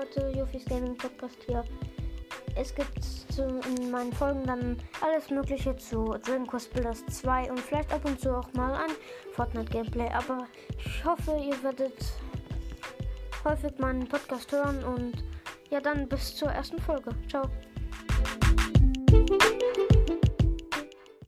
Leute, Jofis Gaming Podcast hier. Es gibt zu, in meinen Folgen dann alles Mögliche zu Dragon Quest Builders 2 und vielleicht ab und zu auch mal ein Fortnite Gameplay. Aber ich hoffe, ihr werdet häufig meinen Podcast hören und ja, dann bis zur ersten Folge. Ciao.